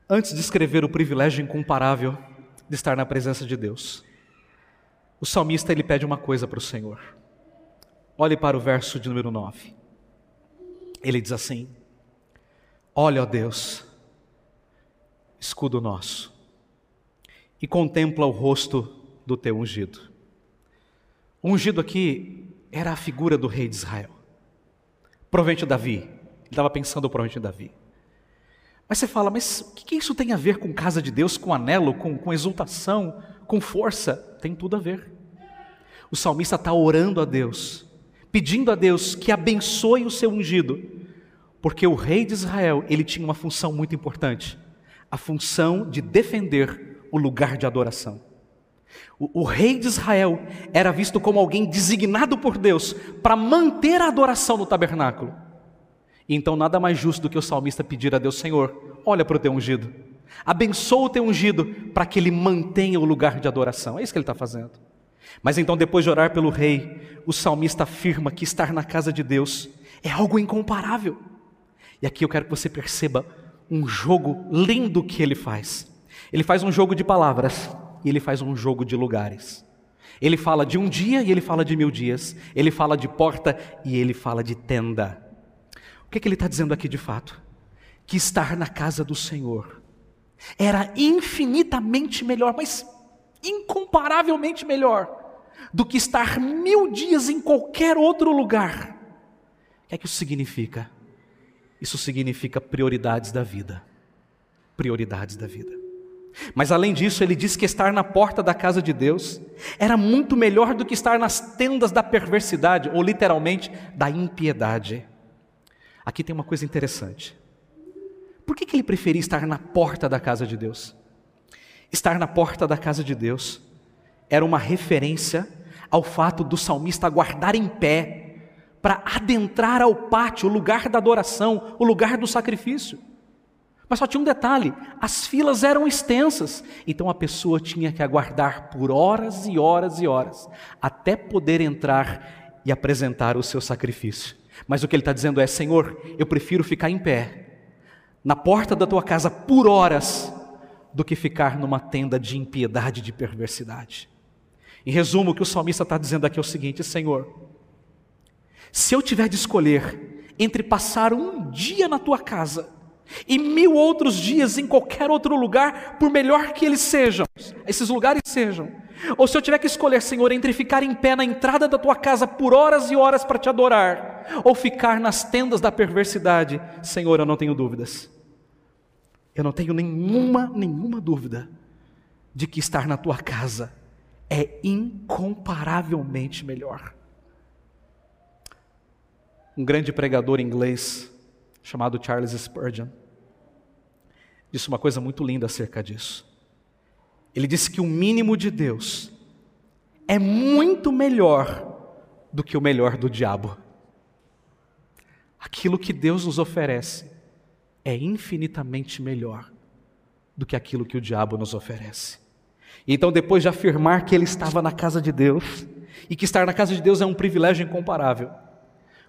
Antes de escrever o privilégio incomparável de estar na presença de Deus, o salmista ele pede uma coisa para o Senhor. Olhe para o verso de número 9. Ele diz assim: Olha, ó Deus, escudo nosso, e contempla o rosto do teu ungido. O ungido aqui era a figura do rei de Israel. Provavelmente Davi. Ele estava pensando provavelmente em Davi. Mas você fala, mas o que isso tem a ver com casa de Deus, com anelo, com, com exultação, com força? Tem tudo a ver. O salmista está orando a Deus, pedindo a Deus que abençoe o seu ungido, porque o rei de Israel ele tinha uma função muito importante, a função de defender o lugar de adoração. O, o, rei de Israel era visto como alguém designado por Deus para manter a adoração no tabernáculo. Então, nada mais justo do que o salmista pedir a Deus: Senhor, olha para o teu ungido, abençoa o teu ungido para que ele mantenha o lugar de adoração. É isso que ele está fazendo. Mas então, depois de orar pelo rei, o salmista afirma que estar na casa de Deus é algo incomparável. E aqui eu quero que você perceba um jogo lindo que ele faz. Ele faz um jogo de palavras e ele faz um jogo de lugares. Ele fala de um dia e ele fala de mil dias. Ele fala de porta e ele fala de tenda. O que, é que ele está dizendo aqui de fato? Que estar na casa do Senhor era infinitamente melhor, mas incomparavelmente melhor, do que estar mil dias em qualquer outro lugar. O que é que isso significa? Isso significa prioridades da vida. Prioridades da vida. Mas além disso, ele diz que estar na porta da casa de Deus era muito melhor do que estar nas tendas da perversidade, ou literalmente da impiedade. Aqui tem uma coisa interessante. Por que, que ele preferia estar na porta da casa de Deus? Estar na porta da casa de Deus era uma referência ao fato do salmista guardar em pé para adentrar ao pátio, o lugar da adoração, o lugar do sacrifício. Mas só tinha um detalhe: as filas eram extensas, então a pessoa tinha que aguardar por horas e horas e horas até poder entrar e apresentar o seu sacrifício. Mas o que ele está dizendo é: Senhor, eu prefiro ficar em pé na porta da tua casa por horas do que ficar numa tenda de impiedade e de perversidade. Em resumo, o que o salmista está dizendo aqui é o seguinte: Senhor, se eu tiver de escolher entre passar um dia na tua casa e mil outros dias em qualquer outro lugar, por melhor que eles sejam, esses lugares sejam, ou se eu tiver que escolher, Senhor, entre ficar em pé na entrada da tua casa por horas e horas para te adorar, ou ficar nas tendas da perversidade, Senhor, eu não tenho dúvidas. Eu não tenho nenhuma, nenhuma dúvida de que estar na tua casa é incomparavelmente melhor. Um grande pregador inglês chamado Charles Spurgeon disse uma coisa muito linda acerca disso. Ele disse que o mínimo de Deus é muito melhor do que o melhor do diabo. Aquilo que Deus nos oferece é infinitamente melhor do que aquilo que o diabo nos oferece. Então, depois de afirmar que ele estava na casa de Deus e que estar na casa de Deus é um privilégio incomparável,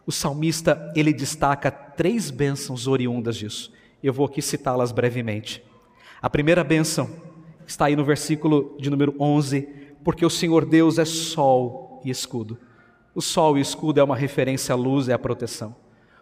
o salmista ele destaca três bênçãos oriundas disso. Eu vou aqui citá-las brevemente. A primeira bênção está aí no versículo de número 11, porque o Senhor Deus é sol e escudo. O sol e escudo é uma referência à luz e à proteção.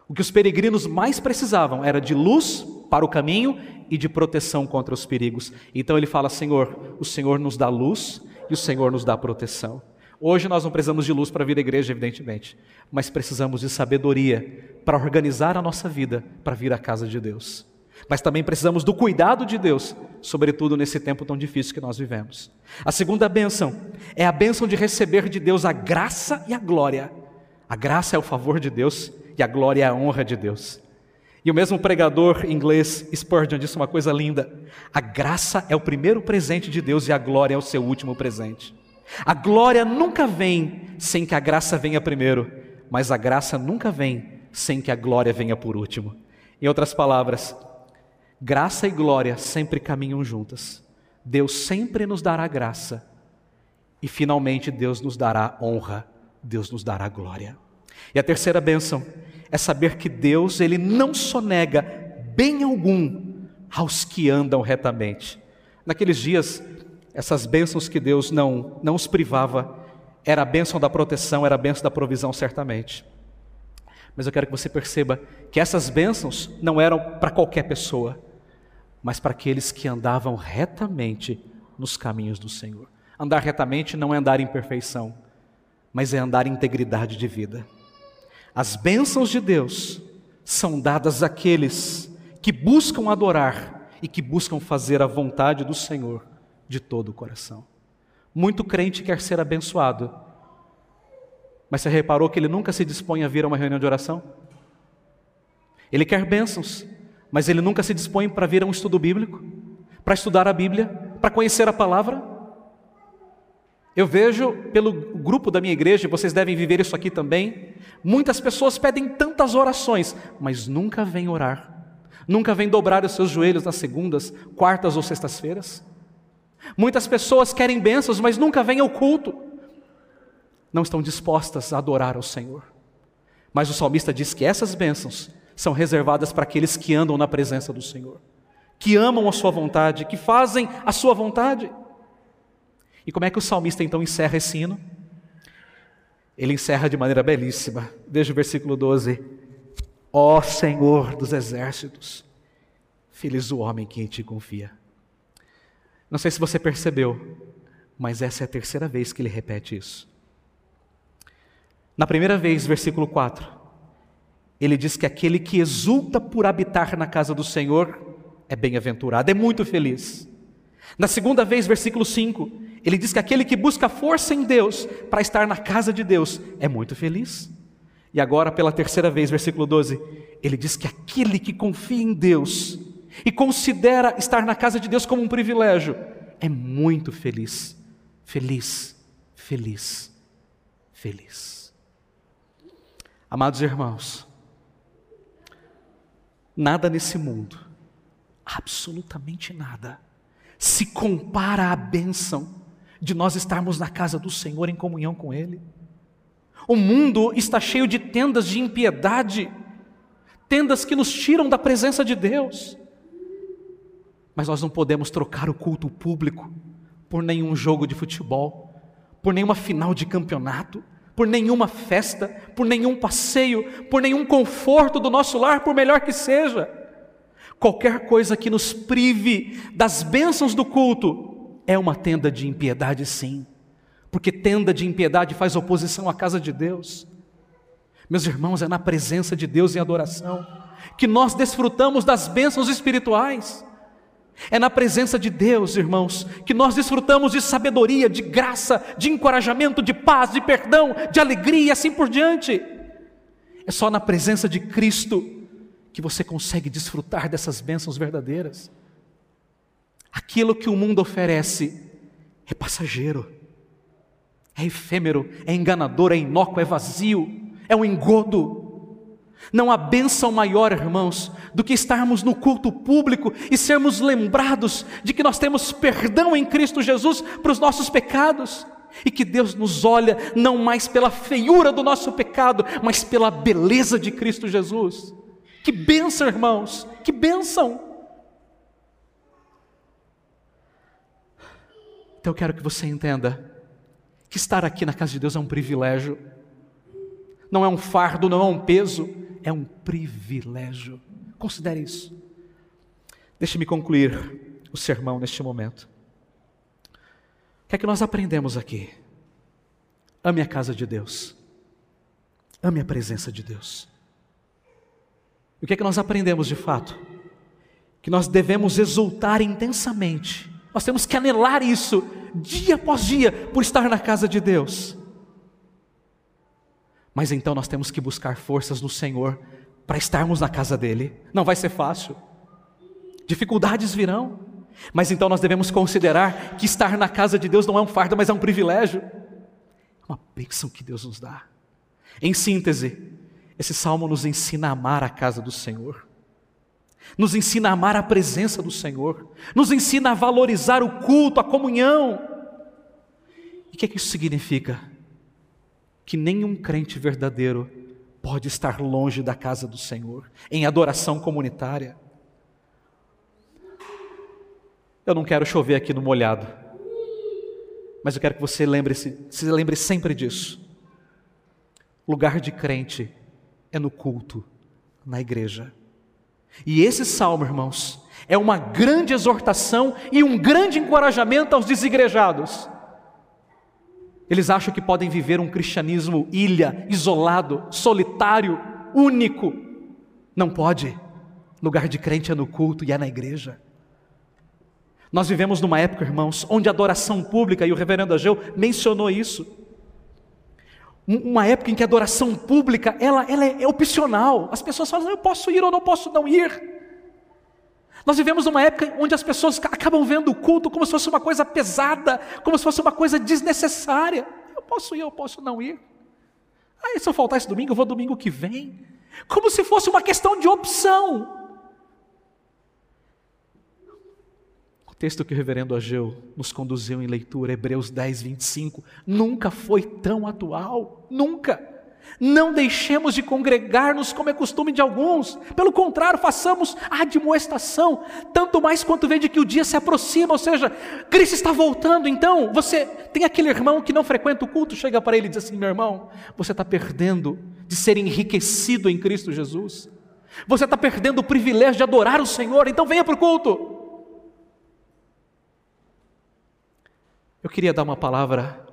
O que os peregrinos mais precisavam era de luz para o caminho e de proteção contra os perigos. Então ele fala: Senhor, o Senhor nos dá luz e o Senhor nos dá proteção. Hoje nós não precisamos de luz para vir à igreja, evidentemente, mas precisamos de sabedoria para organizar a nossa vida para vir à casa de Deus. Mas também precisamos do cuidado de Deus, sobretudo nesse tempo tão difícil que nós vivemos. A segunda bênção é a bênção de receber de Deus a graça e a glória. A graça é o favor de Deus e a glória é a honra de Deus. E o mesmo pregador inglês Spurgeon disse uma coisa linda: a graça é o primeiro presente de Deus e a glória é o seu último presente. A glória nunca vem sem que a graça venha primeiro, mas a graça nunca vem sem que a glória venha por último. Em outras palavras, graça e glória sempre caminham juntas. Deus sempre nos dará graça e finalmente Deus nos dará honra, Deus nos dará glória. E a terceira bênção é saber que Deus, ele não sonega bem algum aos que andam retamente. Naqueles dias, essas bênçãos que Deus não, não os privava, era a bênção da proteção, era a bênção da provisão, certamente. Mas eu quero que você perceba que essas bênçãos não eram para qualquer pessoa, mas para aqueles que andavam retamente nos caminhos do Senhor. Andar retamente não é andar em perfeição, mas é andar em integridade de vida. As bênçãos de Deus são dadas àqueles que buscam adorar e que buscam fazer a vontade do Senhor de todo o coração. Muito crente quer ser abençoado, mas você reparou que ele nunca se dispõe a vir a uma reunião de oração? Ele quer bênçãos, mas ele nunca se dispõe para vir a um estudo bíblico, para estudar a Bíblia, para conhecer a palavra. Eu vejo pelo grupo da minha igreja, vocês devem viver isso aqui também. Muitas pessoas pedem tantas orações, mas nunca vêm orar. Nunca vêm dobrar os seus joelhos nas segundas, quartas ou sextas-feiras. Muitas pessoas querem bênçãos, mas nunca vêm ao culto. Não estão dispostas a adorar ao Senhor. Mas o salmista diz que essas bênçãos são reservadas para aqueles que andam na presença do Senhor, que amam a Sua vontade, que fazem a Sua vontade. E como é que o salmista então encerra esse hino? Ele encerra de maneira belíssima. Veja o versículo 12. Ó Senhor dos exércitos, feliz o homem que em ti confia. Não sei se você percebeu, mas essa é a terceira vez que ele repete isso. Na primeira vez, versículo 4, ele diz que aquele que exulta por habitar na casa do Senhor é bem-aventurado, é muito feliz. Na segunda vez, versículo 5, ele diz que aquele que busca força em Deus para estar na casa de Deus é muito feliz. E agora, pela terceira vez, versículo 12, ele diz que aquele que confia em Deus e considera estar na casa de Deus como um privilégio é muito feliz. Feliz, feliz, feliz. Amados irmãos, nada nesse mundo, absolutamente nada, se compara à bênção de nós estarmos na casa do Senhor em comunhão com Ele. O mundo está cheio de tendas de impiedade, tendas que nos tiram da presença de Deus. Mas nós não podemos trocar o culto público por nenhum jogo de futebol, por nenhuma final de campeonato, por nenhuma festa, por nenhum passeio, por nenhum conforto do nosso lar, por melhor que seja. Qualquer coisa que nos prive das bênçãos do culto é uma tenda de impiedade, sim, porque tenda de impiedade faz oposição à casa de Deus. Meus irmãos, é na presença de Deus em adoração que nós desfrutamos das bênçãos espirituais. É na presença de Deus, irmãos, que nós desfrutamos de sabedoria, de graça, de encorajamento, de paz, de perdão, de alegria e assim por diante. É só na presença de Cristo que você consegue desfrutar dessas bênçãos verdadeiras. Aquilo que o mundo oferece é passageiro, é efêmero, é enganador, é inócuo, é vazio, é um engodo. Não há bênção maior, irmãos, do que estarmos no culto público e sermos lembrados de que nós temos perdão em Cristo Jesus para os nossos pecados e que Deus nos olha não mais pela feiura do nosso pecado, mas pela beleza de Cristo Jesus. Que bênção, irmãos, que bênção! Então eu quero que você entenda que estar aqui na casa de Deus é um privilégio, não é um fardo, não é um peso, é um privilégio. Considere isso. Deixe-me concluir o sermão neste momento. O que é que nós aprendemos aqui? Ame a casa de Deus. Ame a presença de Deus. O que é que nós aprendemos de fato? Que nós devemos exultar intensamente. Nós temos que anelar isso dia após dia por estar na casa de Deus. Mas então nós temos que buscar forças no Senhor para estarmos na casa dele. Não vai ser fácil. Dificuldades virão. Mas então nós devemos considerar que estar na casa de Deus não é um fardo, mas é um privilégio. É uma bênção que Deus nos dá. Em síntese, esse salmo nos ensina a amar a casa do Senhor, nos ensina a amar a presença do Senhor, nos ensina a valorizar o culto, a comunhão. E o que, é que isso significa? Que nenhum crente verdadeiro pode estar longe da casa do Senhor, em adoração comunitária. Eu não quero chover aqui no molhado, mas eu quero que você lembre -se, se lembre sempre disso. Lugar de crente é no culto, na igreja. E esse salmo, irmãos, é uma grande exortação e um grande encorajamento aos desigrejados eles acham que podem viver um cristianismo ilha, isolado, solitário, único. Não pode. Lugar de crente é no culto e é na igreja. Nós vivemos numa época, irmãos, onde a adoração pública, e o reverendo Ageu mencionou isso, uma época em que a adoração pública ela, ela é opcional. As pessoas falam, eu posso ir ou não posso não ir. Nós vivemos numa época onde as pessoas acabam vendo o culto como se fosse uma coisa pesada, como se fosse uma coisa desnecessária. Eu posso ir, eu posso não ir. Aí se eu faltar esse domingo, eu vou domingo que vem. Como se fosse uma questão de opção. O texto que o reverendo Ageu nos conduziu em leitura, Hebreus 10, 25, nunca foi tão atual. Nunca. Não deixemos de congregar-nos como é costume de alguns, pelo contrário, façamos a admoestação, tanto mais quanto vê de que o dia se aproxima, ou seja, Cristo está voltando. Então, você tem aquele irmão que não frequenta o culto, chega para ele e diz assim: meu irmão, você está perdendo de ser enriquecido em Cristo Jesus, você está perdendo o privilégio de adorar o Senhor, então venha para o culto. Eu queria dar uma palavra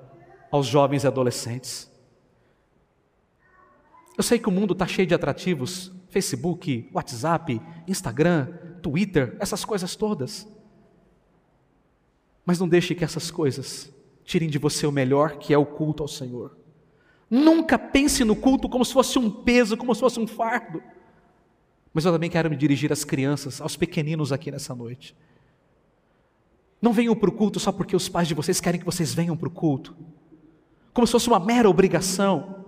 aos jovens e adolescentes. Eu sei que o mundo está cheio de atrativos: Facebook, WhatsApp, Instagram, Twitter, essas coisas todas. Mas não deixe que essas coisas tirem de você o melhor, que é o culto ao Senhor. Nunca pense no culto como se fosse um peso, como se fosse um fardo. Mas eu também quero me dirigir às crianças, aos pequeninos aqui nessa noite. Não venham para o culto só porque os pais de vocês querem que vocês venham para o culto, como se fosse uma mera obrigação.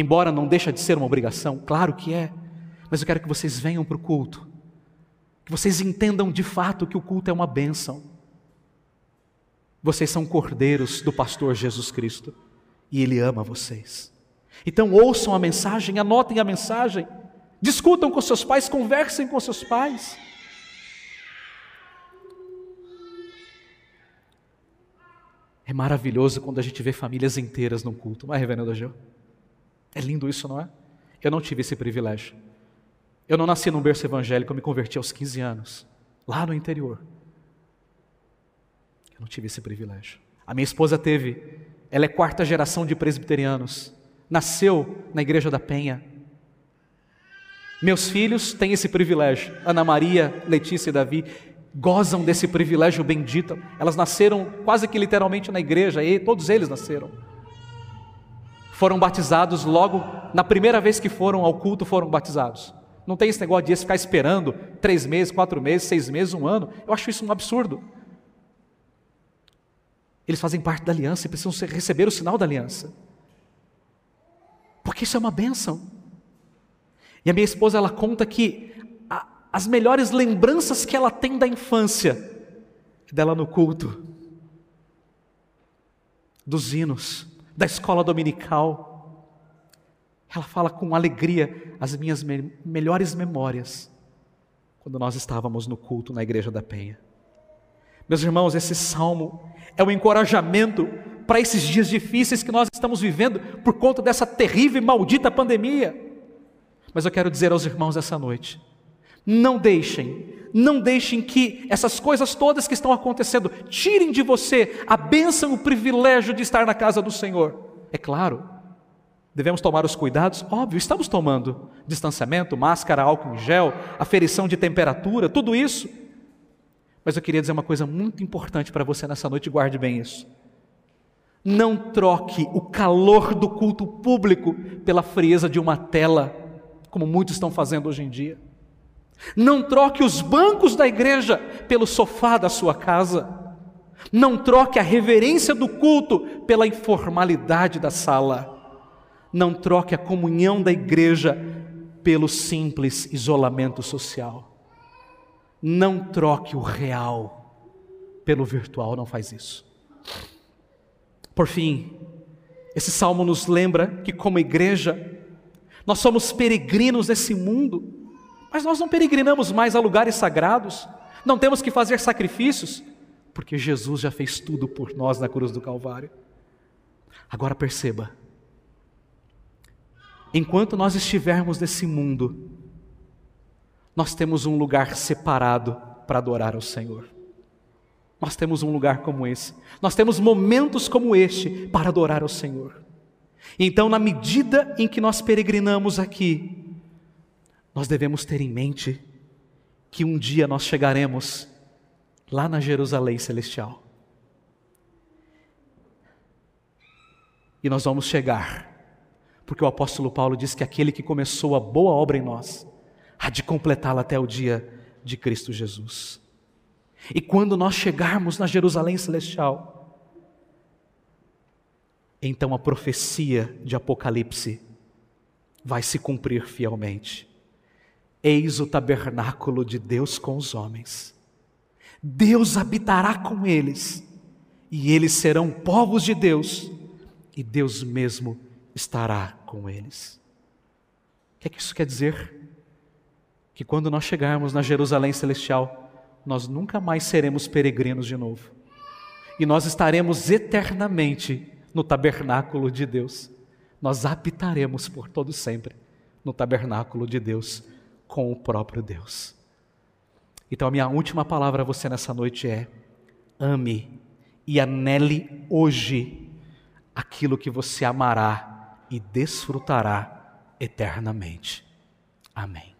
Embora não deixa de ser uma obrigação, claro que é, mas eu quero que vocês venham para o culto, que vocês entendam de fato que o culto é uma bênção. Vocês são cordeiros do pastor Jesus Cristo e Ele ama vocês. Então ouçam a mensagem, anotem a mensagem, discutam com seus pais, conversem com seus pais. É maravilhoso quando a gente vê famílias inteiras no culto, não é, Reverendo Gil? É lindo isso, não é? Eu não tive esse privilégio. Eu não nasci num berço evangélico, eu me converti aos 15 anos, lá no interior. Eu não tive esse privilégio. A minha esposa teve. Ela é quarta geração de presbiterianos. Nasceu na Igreja da Penha. Meus filhos têm esse privilégio. Ana Maria, Letícia e Davi gozam desse privilégio bendito. Elas nasceram quase que literalmente na igreja, e todos eles nasceram. Foram batizados logo, na primeira vez que foram ao culto, foram batizados. Não tem esse negócio de ficar esperando três meses, quatro meses, seis meses, um ano. Eu acho isso um absurdo. Eles fazem parte da aliança e precisam receber o sinal da aliança. Porque isso é uma bênção. E a minha esposa, ela conta que a, as melhores lembranças que ela tem da infância dela no culto, dos hinos, da escola dominical. Ela fala com alegria as minhas me melhores memórias quando nós estávamos no culto na igreja da Penha. Meus irmãos, esse salmo é um encorajamento para esses dias difíceis que nós estamos vivendo por conta dessa terrível e maldita pandemia. Mas eu quero dizer aos irmãos essa noite: não deixem, não deixem que essas coisas todas que estão acontecendo tirem de você a bênção, o privilégio de estar na casa do Senhor. É claro, devemos tomar os cuidados, óbvio, estamos tomando distanciamento, máscara, álcool em gel, aferição de temperatura, tudo isso. Mas eu queria dizer uma coisa muito importante para você nessa noite, guarde bem isso. Não troque o calor do culto público pela frieza de uma tela, como muitos estão fazendo hoje em dia. Não troque os bancos da igreja pelo sofá da sua casa. Não troque a reverência do culto pela informalidade da sala. Não troque a comunhão da igreja pelo simples isolamento social. Não troque o real pelo virtual, não faz isso. Por fim, esse salmo nos lembra que, como igreja, nós somos peregrinos nesse mundo, mas nós não peregrinamos mais a lugares sagrados, não temos que fazer sacrifícios, porque Jesus já fez tudo por nós na cruz do Calvário. Agora perceba, enquanto nós estivermos nesse mundo, nós temos um lugar separado para adorar ao Senhor. Nós temos um lugar como esse. Nós temos momentos como este para adorar ao Senhor. Então, na medida em que nós peregrinamos aqui, nós devemos ter em mente que um dia nós chegaremos lá na Jerusalém celestial. E nós vamos chegar, porque o apóstolo Paulo diz que aquele que começou a boa obra em nós, há de completá-la até o dia de Cristo Jesus. E quando nós chegarmos na Jerusalém celestial, então a profecia de Apocalipse vai se cumprir fielmente. Eis o tabernáculo de Deus com os homens. Deus habitará com eles, e eles serão povos de Deus, e Deus mesmo estará com eles. O que é que isso quer dizer? Que quando nós chegarmos na Jerusalém celestial, nós nunca mais seremos peregrinos de novo. E nós estaremos eternamente no tabernáculo de Deus. Nós habitaremos por todo sempre no tabernáculo de Deus com o próprio Deus. Então a minha última palavra a você nessa noite é: ame e anele hoje aquilo que você amará e desfrutará eternamente. Amém.